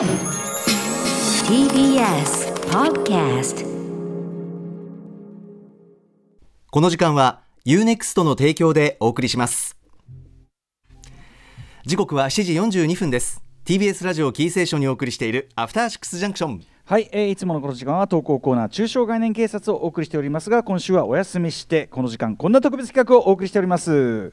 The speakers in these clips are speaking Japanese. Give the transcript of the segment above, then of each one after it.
TBS Podcast この時間は UNEXT の提供でお送りします。時刻は7時42分です。TBS ラジオキーセーションにお送りしているアフターシックスジャンクション。はい、えーいつものこの時間は投稿コーナー中小概念警察をお送りしておりますが今週はお休みしてこの時間こんな特別企画をお送りしております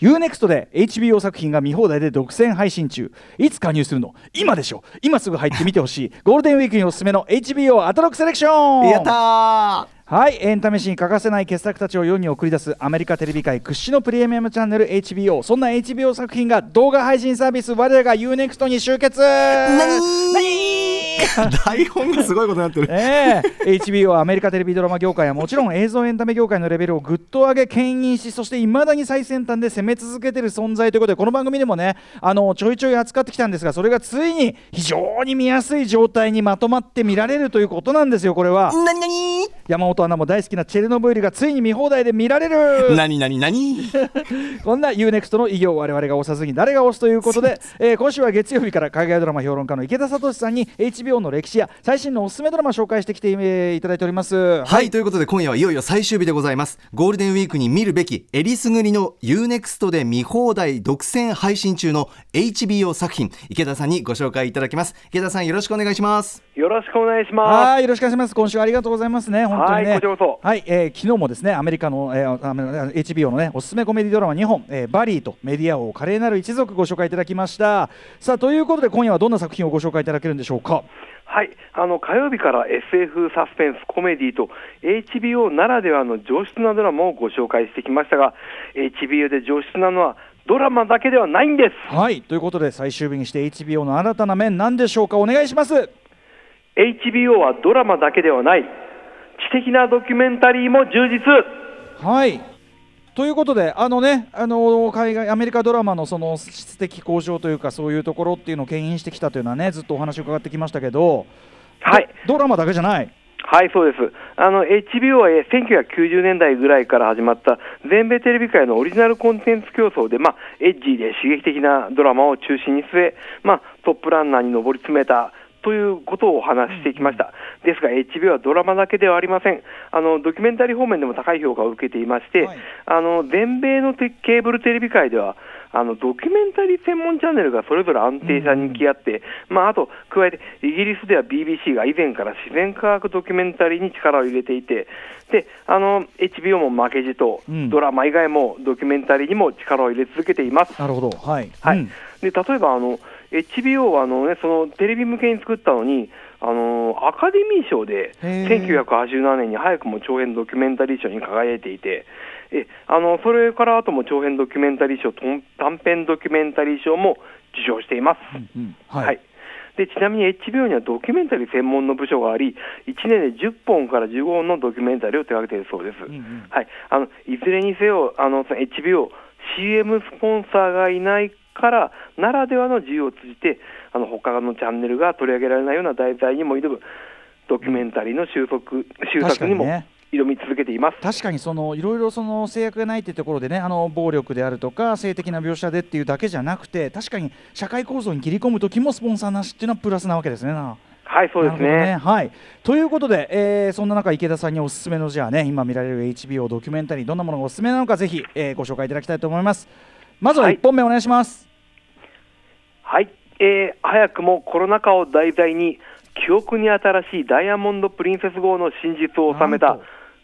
U-NEXT で HBO 作品が見放題で独占配信中。いつ加入するの？今でしょ？今すぐ入ってみてほしい。ゴールデンウィークにおすすめの HBO アトロクセレクション。やったはいエンタメ史に欠かせない傑作たちを世に送り出すアメリカテレビ界屈指のプレミアムチャンネル HBO そんな HBO 作品が動画配信サービス我らが U-NEXT に集結。何？ー台本がすごいことになってる。ええ HBO はアメリカテレビドラマ業界はもちろん映像エンタメ業界のレベルをぐっと上げ牽引しそしていまだに最先端で攻め続けている存在ということでこの番組でもねあのちょいちょい扱ってきたんですがそれがついに非常に見やすい状態にまとまって見られるということなんですよこれは。なになに山本アナも大好きなチェルノブイリがついに見放題で見られるなになになにこんな UNEXT の偉業を我々が押さずに誰が押すということで、えー今週は月曜日から海外ドラマ評論家の池田聡さんに HBO の歴史や最新のおすすめドラマを紹介してきて、えーいただいております。はい、ということで今夜はいよいよ最終日でございますゴールデンウィークに見るべきえりすぐりの UNEXT で見放題独占配信中の HBO 作品池田さんにご紹介いただきます池田さんよろしくお願いしますよろしくお願いします。はい、よろしくお願いします。今週はありがとうございますね。本当にね。はいこちらこそはい、えー昨日もですね、アメリカの、えー、HBO のね、おすすめコメディドラマ2本、えーバリーとメディア王華麗なる一族ご紹介いただきました。さあ、ということで今夜はどんな作品をご紹介いただけるんでしょうか？はい、あの火曜日から SF サスペンスコメディと HBO ならではの上質なドラマをご紹介してきましたが HBO で上質なのはドラマだけではないんですはい、ということで最終日にして HBO の新たな面何でしょうか？お願いします。HBO はドラマだけではない知的なドキュメンタリーも充実はい。ということで、あのね、あの海外アメリカドラマのその質的向上というか、そういうところっていうのを牽引してきたというのはね、ずっとお話を伺ってきましたけど、はいドドラマだけじゃない？はい、そうです。あの、HBO はえー1990年代ぐらいから始まった全米テレビ界のオリジナルコンテンツ競争で、まあ、エッジーで刺激的なドラマを中心に据え、まあ、トップランナーに上り詰めたということをお話ししてきました。ですが、HBO はドラマだけではありません。あの、ドキュメンタリー方面でも高い評価を受けていまして、はいあの、全米のテケーブルテレビ界では、あのドキュメンタリー専門チャンネルがそれぞれ安定した人気あって、まあ、あと加えてイギリスでは BBC が以前から自然科学ドキュメンタリーに力を入れていてであの HBO も負けじと、うんドラマ以外もドキュメンタリーにも力を入れ続けています。なるほど。はい。はいうんで例えばあの HBO はあの、ね、そのテレビ向けに作ったのにあのアカデミー賞でへー1987年に早くも長編ドキュメンタリー賞に輝いていてえあのそれから後も長編ドキュメンタリー賞と短編ドキュメンタリー賞も受賞しています。うんははいい。でちなみに HBO にはドキュメンタリー専門の部署があり、1年で10本から15本のドキュメンタリーを手掛けているそうです。んうんはい、あのいずれにせよ、あの HBO、CM スポンサーがいないからならではの自由を通じて、あの他のチャンネルが取り上げられないような題材にも挑むドキュメンタリーの収束収作にも挑み続けています。確かにそのいろいろその制約がないっていうところでねあの暴力であるとか性的な描写でっていうだけじゃなくて確かに社会構造に切り込む時もスポンサーなしっていうのはプラスなわけですね。なはい、そうですなるほどね。はい、ということで、えーそんな中池田さんにおすすめのじゃあね今見られる HBO ドキュメンタリーどんなものがおすすめなのかぜひ、えーご紹介いただきたいと思います。まずははい1本目お願いします。はい、えー早くもコロナ禍を題材に記憶に新しいダイヤモンド・プリンセス号の真実を収めた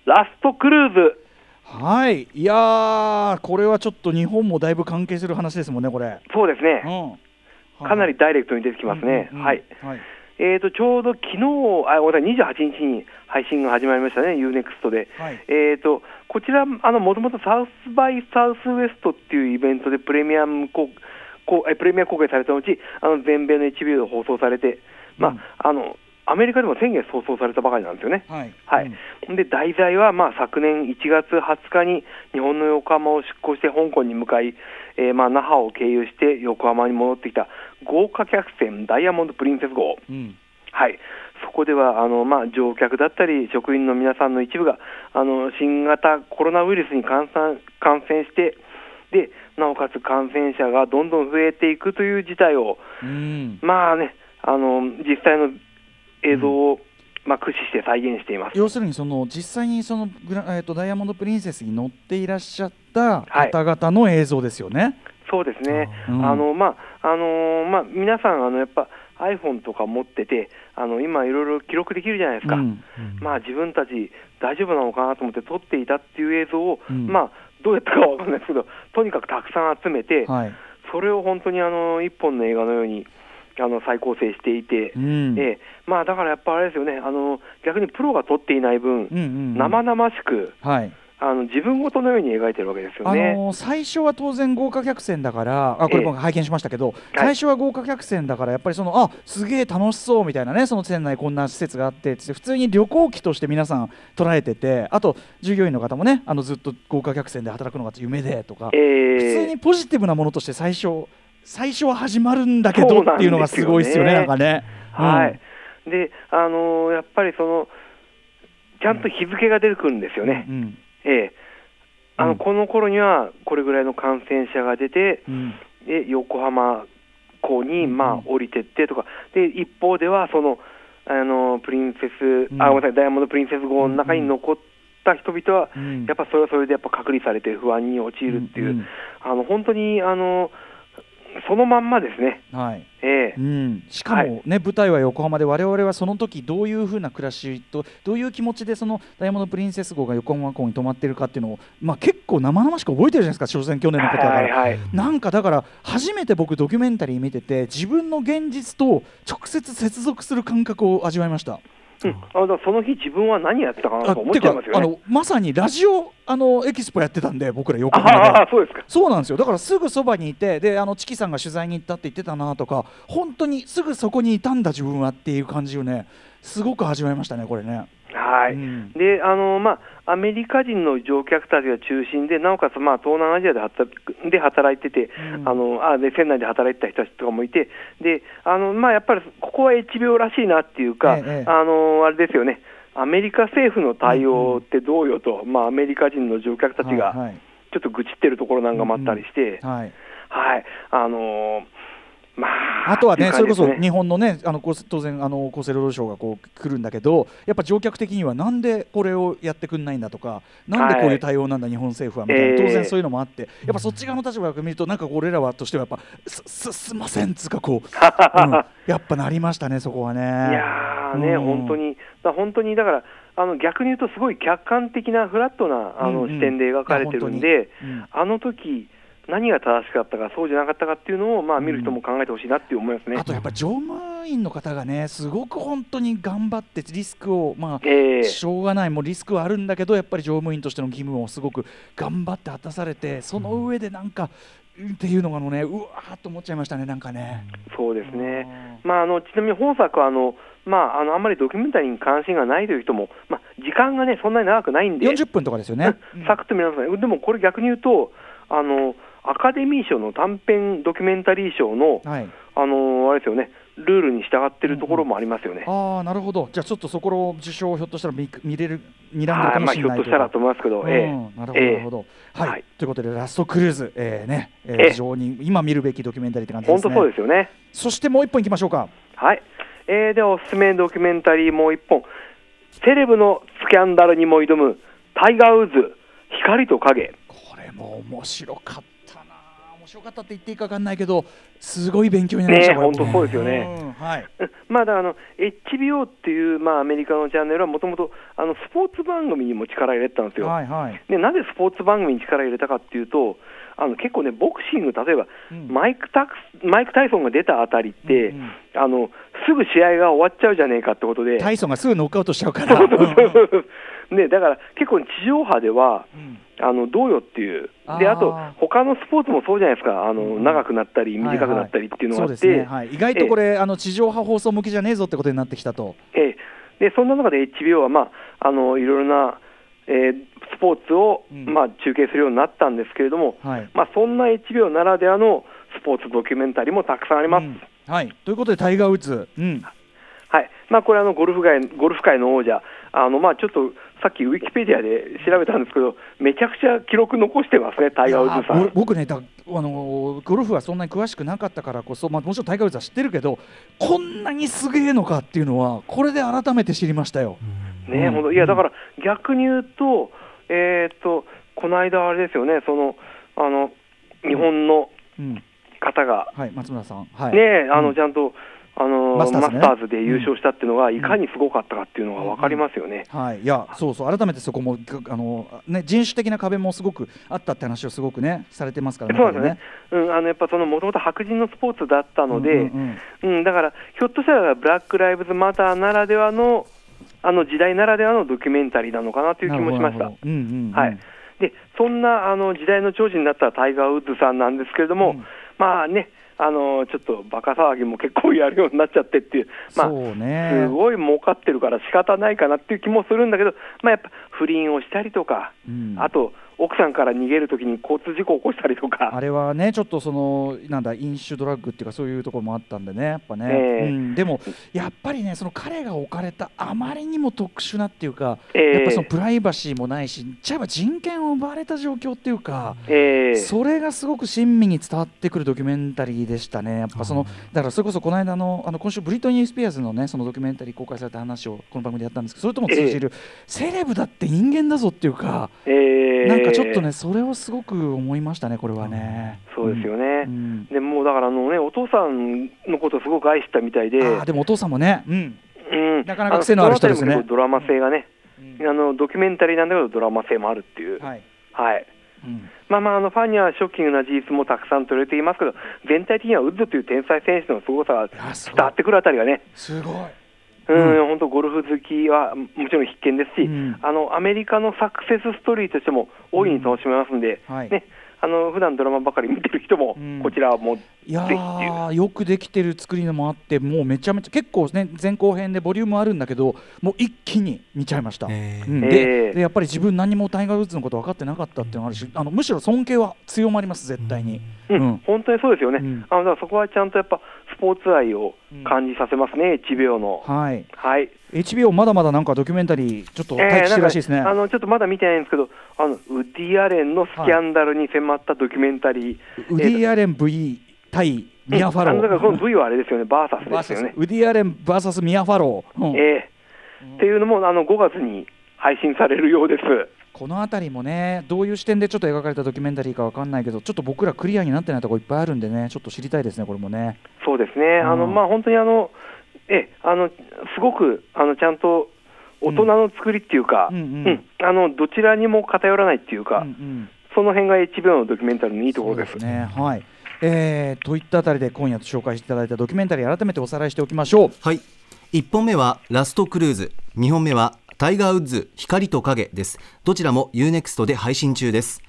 ラストクルーズ。はいいやーこれはちょっと日本もだいぶ関係する話ですもんねこれ。そうですね。うんかなりダイレクトに出てきますね。うんうんうんはい。はいえーと、ちょうど昨日、あ、ごめんなさい、28日に配信が始まりましたね、UNEXT で。はいえーと、こちら、あの、もともとサウスバイサウスウエストっていうイベントでプレミアム公こうえプレミア公開された後、あの全米の HBO で放送されて、まあ、あの、アメリカでも先月放送されたばかりなんですよね。はい。はい。うん。で題材は、まあ、昨年1月20日に日本の横浜を出港して香港に向かい、えーまあ、那覇を経由して横浜に戻ってきた豪華客船ダイヤモンド・プリンセス号、うん。はい、そこではあの、まあ、乗客だったり職員の皆さんの一部があの新型コロナウイルスに感染感染してでなおかつ感染者がどんどん増えていくという事態を、うん。まあね、あの実際の映像を、まあ、駆使して再現しています。要するにその実際にそのグラ、えー、とダイヤモンド・プリンセスに乗っていらっしゃった方々の映像ですよね。そうですね、うん。あのまああのーまあ、皆さんあの、やっぱ iPhone とか持ってて、あの今、いろいろ記録できるじゃないですか、うん。まあ、自分たち大丈夫なのかなと思って撮っていたっていう映像を、うん。まあ、どうやったかは分かんないですけど、とにかくたくさん集めて、はい。それを本当にあの一本の映画のようにあの再構成していて、うん。ええ。まあ、だからやっぱあれですよね、あの逆にプロが撮っていない分、うんうんうん。生々しくはいあの自分ごとのように描いてるわけですよあね。のー最初は当然豪華客船だからあこれええ。僕拝見しましたけど、最初は豪華客船だからやっぱりそのあすげえ楽しそうみたいなねその船内こんな施設があってって普通に旅行機として皆さん捉えててあと従業員の方もねあのずっと豪華客船で働くのが夢でとか、ええ。普通にポジティブなものとして最初最初は始まるんだけどっていうのがすごいですよねなんかね。はい、で、あのーやっぱりその、ちゃんと日付が出てくるんですよね、うんええ。あのうん。この頃にはこれぐらいの感染者が出て、うん。で横浜港にうんまあ降りてってとか、で一方ではその、あのプリンセス、うん。あごめんなさい、ダイヤモンド・プリンセス号の中に残った人々は、うん。やっぱそれはそれでやっぱ隔離されて不安に陥るっていう、あの本当にあのそのまんまですね。はい。ええ。うん、しかもね、舞台は横浜で我々はその時どういうふうな暮らしとどういう気持ちでそのダイヤモンド・プリンセス号が横浜港に泊まってるかっていうのを、まあ、結構生々しく覚えてるじゃないですか所詮去年のことだから、はいはい。なんかだから初めて僕ドキュメンタリー見てて自分の現実と直接接続する感覚を味わいました。うん、あだからその日、自分は何やってたかなとか思っちゃいますよね。あのまさにラジオあのエキスポやってたんで僕ら横浜でそうですか。そうなんですよだからすぐそばにいてであのチキさんが取材に行ったって言ってたなとか本当にすぐそこにいたんだ自分はっていう感じをねすごく味わいましたねこれね。はい、うん。であのまあ、アメリカ人の乗客たちが中心で、なおかつ、まあ、東南アジアで働くで働いてて、うん。あのあで船内で働いてた人たちとかもいて、であのまあ、やっぱりここは HBO らしいなっていうか、ええええ。あのあれですよね、アメリカ政府の対応ってどうよと、まあ、アメリカ人の乗客たちはいがはい。ちょっと愚痴ってるところなんかもあったりして、はい。はい、あのまあ、あとはね、ってそれこそ日本のね、あのこ当然あの厚生労働省がこう来るんだけど、やっぱ乗客的にはなんでこれをやってくんないんだとか、なんでこういう対応なんだ、日本政府はみたいな、ええ当然そういうのもあって、やっぱそっち側の立場から見ると、なんか俺らはとしてはやっぱすすすんませんっつうかこう、うんやっぱなりましたね、そこはね。いやーね、うん。本当に、だ本当にだから、あの逆に言うと、すごい客観的なフラットなあの、視点で描かれてるんで、うん。あの時何が正しかったか、そうじゃなかったかっていうのを、まあ、見る人も考えてほしいなって思いますね。あとやっぱ乗務員の方がね、すごく本当に頑張ってリスクを、まあ、ええ。しょうがない、もうリスクはあるんだけど、やっぱり乗務員としての義務をすごく頑張って果たされて、その上でなんか、うんっていうのがね、うわーっと思っちゃいましたね、なんかね。そうですね、まあ、あのちなみに本作はあの、まあ、あのあんまりドキュメンタリーに関心がないという人も、まあ、時間がね、そんなに長くないんで、40分とかですよね。サクッと見られますね、でもこれ、逆に言うとあの、アカデミー賞の短編ドキュメンタリー賞の、はい、あのあれですよね、ルールに従ってるところもありますよね。ああ、なるほど、じゃあちょっとそこの受賞をひょっとしたら見見れる、睨んでるかもしれないひょっとしたらと思いますけど、うんええなるほど、ええなるほど。はい、はいということで、ラストクルーズ、えーねえーええ非常に今見るべきドキュメンタリーって感じで本当すね。そうですよね。そしてもう一本いきましょうか。はい。えー、では、おすすめドキュメンタリーもう一本。セレブのスキャンダルにも挑む、タイガー・ウッズ、光と影。これも面白かったな面白かったって言っていいか分かんないけどすごい勉強になりましたね本当そうですよね。うんはい。う んまあ、だあの HBO っていう、まあ、アメリカのチャンネルはもともとあのスポーツ番組にも力入れてたんですよ。はいはい。でなぜスポーツ番組に力入れたかっていうと、あの結構ね、ボクシング、例えば、うん。マイクタクスマイク・タイソンが出たあたりって、うんうん。あの、すぐ試合が終わっちゃうじゃねえかってことで、タイソンがすぐノックアウトしちゃうからね、だから結構、地上波では、うん。あのどうよっていう、であと、他のスポーツもそうじゃないですか、あのうん長くなったり、短くなったりっていうのがあって、そうですね、はい、意外とこれ、あの地上波放送向きじゃねえぞってことになってきたと。ええ。でそんな中で HBO は、まあ、あのいろいろな、えースポーツを、うん。まあ、中継するようになったんですけれども、はい。まあ、そんな HBO ならではのスポーツドキュメンタリーもたくさんあります。うん。はい、ということで、タイガー・ウッズ、うん、はい。まあ、これあのゴルフ界、ゴルフ界の王者、あのまあ、ちょっとさっきウィキペディアで調べたんですけど、めちゃくちゃ記録残してますね、タイガー・ウッズさん。僕ねだあのゴルフはそんなに詳しくなかったからこそ、まあ、もちろんタイガー・ウッズは知ってるけどこんなにすげえのかっていうのはこれで改めて知りましたよ。ね、うん。いやだから逆に言うと、えーっとこの間、あれですよね、そのあの日本のうん。方が、はい、松村さん、はい、ね、あうん。のちゃんと、あのマスターズで優勝したっていうのが、いかにすごかったかっていうのが分かりますよね。はい、いやそうそう。改めてそこもあの、ね、人種的な壁もすごくあったって話をすごくねされてますからそうですね、うん、あのやっぱそのもともと白人のスポーツだったので、ううんうん。うんだからひょっとしたらブラック・ライブズ・マターならではのあの時代ならではのドキュメンタリーなのかなという気もしました。うんうんうんはい、でそんなあの時代の寵児になったタイガー・ウッズさんなんですけれども、うん。まあね、あのちょっとバカ騒ぎも結構やるようになっちゃってっていう、まあ、ね。すごい儲かってるから仕方ないかなっていう気もするんだけど、まあ、やっぱ不倫をしたりとか、うん。あと奥さんから逃げるときに交通事故を起こしたりとか。あれはねちょっとそのなんだ飲酒ドラッグっていうかそういうところもあったんでねやっぱね、ええ。うん、でもやっぱりねその彼が置かれたあまりにも特殊なっていうか、ええ。やっぱそのプライバシーもないしじゃあ人権を奪われた状況っていうか、ええ。それがすごく親身に伝わってくるドキュメンタリーでしたね、やっぱそのだからそれこそこの間のあの今週、ブリトニー・スピアーズのねそのドキュメンタリー公開された話をこの番組でやったんですけど、それとも通じる、セレブだって人間だぞっていうか、ええ。なんかちょっとね、それをすごく思いましたね、これはね。そうですよね、うん。でもうだからあの、ね、お父さんのことをすごく愛したみたいで、でもお父さんもね、うん。うん、なかなか癖のある人ですね。ドラマ性がね、うん。あの、ドキュメンタリーなんだけど、ドラマ性もあるっていう、はい。はい。うん。まあまあ、あのファンにはショッキングな事実もたくさん取れていますけど、全体的にはウッズという天才選手のすごい伝わってくるあたりがね、すごい。うん、本当、ゴルフ好きはもちろん必見ですし、うん。あのアメリカのサクセスストーリーとしても大いに楽しめますんで、はい。ね、あの普段ドラマばかり見てる人もうん、こちらはもう、いやよくできてる作りのもあってもうめちゃめちゃ結構ね前後編でボリュームあるんだけどもう一気に見ちゃいました、うん。へでー。でやっぱり自分何もタイガー・ウッズのこと分かってなかったっていうのがあるしあのむしろ尊敬は強まります絶対に、うん。うん。本当にそうですよね、うん。あのだからそこはちゃんとやっぱスポーツ愛を感じさせますね、1秒の。はい。はい、HBO まだまだなんかドキュメンタリーちょっと待機してるらしいですね、なんかあのちょっとまだ見てないんですけど、あのウッディ・アレンのスキャンダルに迫ったドキュメンタリー、ウディ・アレン V 対ミア・ファロあのだからこのー V はあれですよね、バーサスですよね。ウディ・アレン VS ミア・ファロー、うん。ええ。っていうのもあの5月に配信されるようです。この辺りもねどういう視点でちょっと描かれたドキュメンタリーかわかんないけどちょっと僕らクリアになってないところいっぱいあるんでねちょっと知りたいですねこれもね。そうですね、あのうんまあ、本当にあの、ええあのすごくあのちゃんと大人の作りっていうか、ううんん。うん。あのどちらにも偏らないっていうか、うんうん。その辺が HBO のドキュメンタリーのいいところです。そうねはい。えー、といったあたりで今夜紹介していただいたドキュメンタリー改めておさらいしておきましょう。はい。1本目はラストクルーズ。2本目はタイガーウッズ光と影です。どちらも UNEXT で配信中です、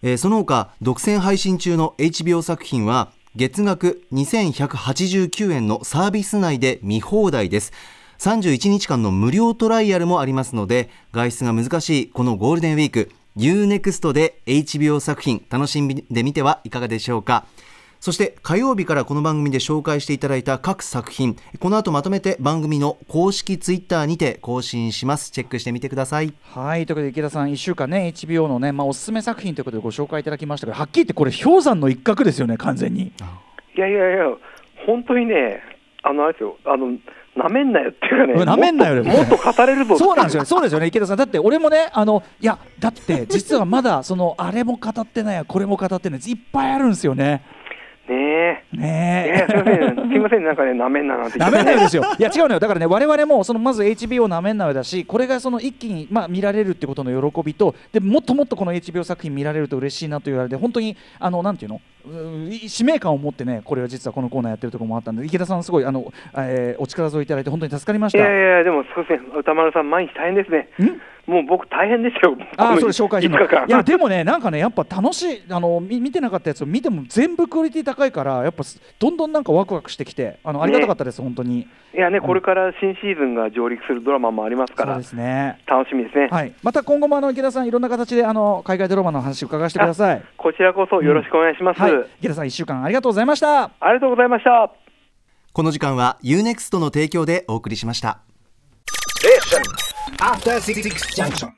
えーその他独占配信中の HBO 作品は月額2189円のサービス内で見放題です。31日間の無料トライアルもありますので外出が難しいこのゴールデンウィーク UNEXT で HBO 作品楽しんでみてはいかがでしょうか。そして火曜日からこの番組で紹介していただいた各作品この後まとめて番組の公式ツイッターにて更新します。チェックしてみてください。はいということで池田さん1週間ね HBO のね、まあ、おすすめ作品ということでご紹介いただきましたがはっきり言ってこれ氷山の一角ですよね完全に。いやいやいや、本当にね、あのあれですよ、あのなめんなよっていうかね、うん舐めんなよも。っともっと語れるぞそうなんですよ、そうですよね、池田さん、だって俺もね、あのいや、だって実はまだ、そのあれも語ってないや、これも語ってない、いっぱいあるんですよね。ねえ。いねやすみません、すみません、なんかね、なめんななんて言ってなめんなよですよ。いや違うのよ。だからね我々もそのまず HBO なめんなよだし、これがその一気にまあ見られるってことの喜びと、でもっともっとこの HBO 作品見られると嬉しいなというあれで本当にあのなんていうの？使命感を持ってねこれは実はこのコーナーやってるところもあったんで池田さんすごいあの、えーお力添えいただいて本当に助かりましいた。やいや、でもすみません、歌丸さん、毎日大変ですね。もう僕、大変でしたよ、あそれ紹介するの。5日間いや、でもね、なんかね、やっぱ楽しい、あの、み見てなかったやつを見ても、全部クオリティ高いから、やっぱ、どんどんなんかワクワクしてきて、あの、ありがたかったです、本当に。いやね、これから新シーズンが上陸するドラマもありますからそうで、すね。楽しみですね。はい、また今後もあの池田さん、いろんな形であの海外ドラマの話伺わせてください。こちらこそよろしくお願いします。はい、池田さん、1週間ありがとうございました。ありがとうございました。この時間は UNEXT の提供でお送りしました After Six Junction.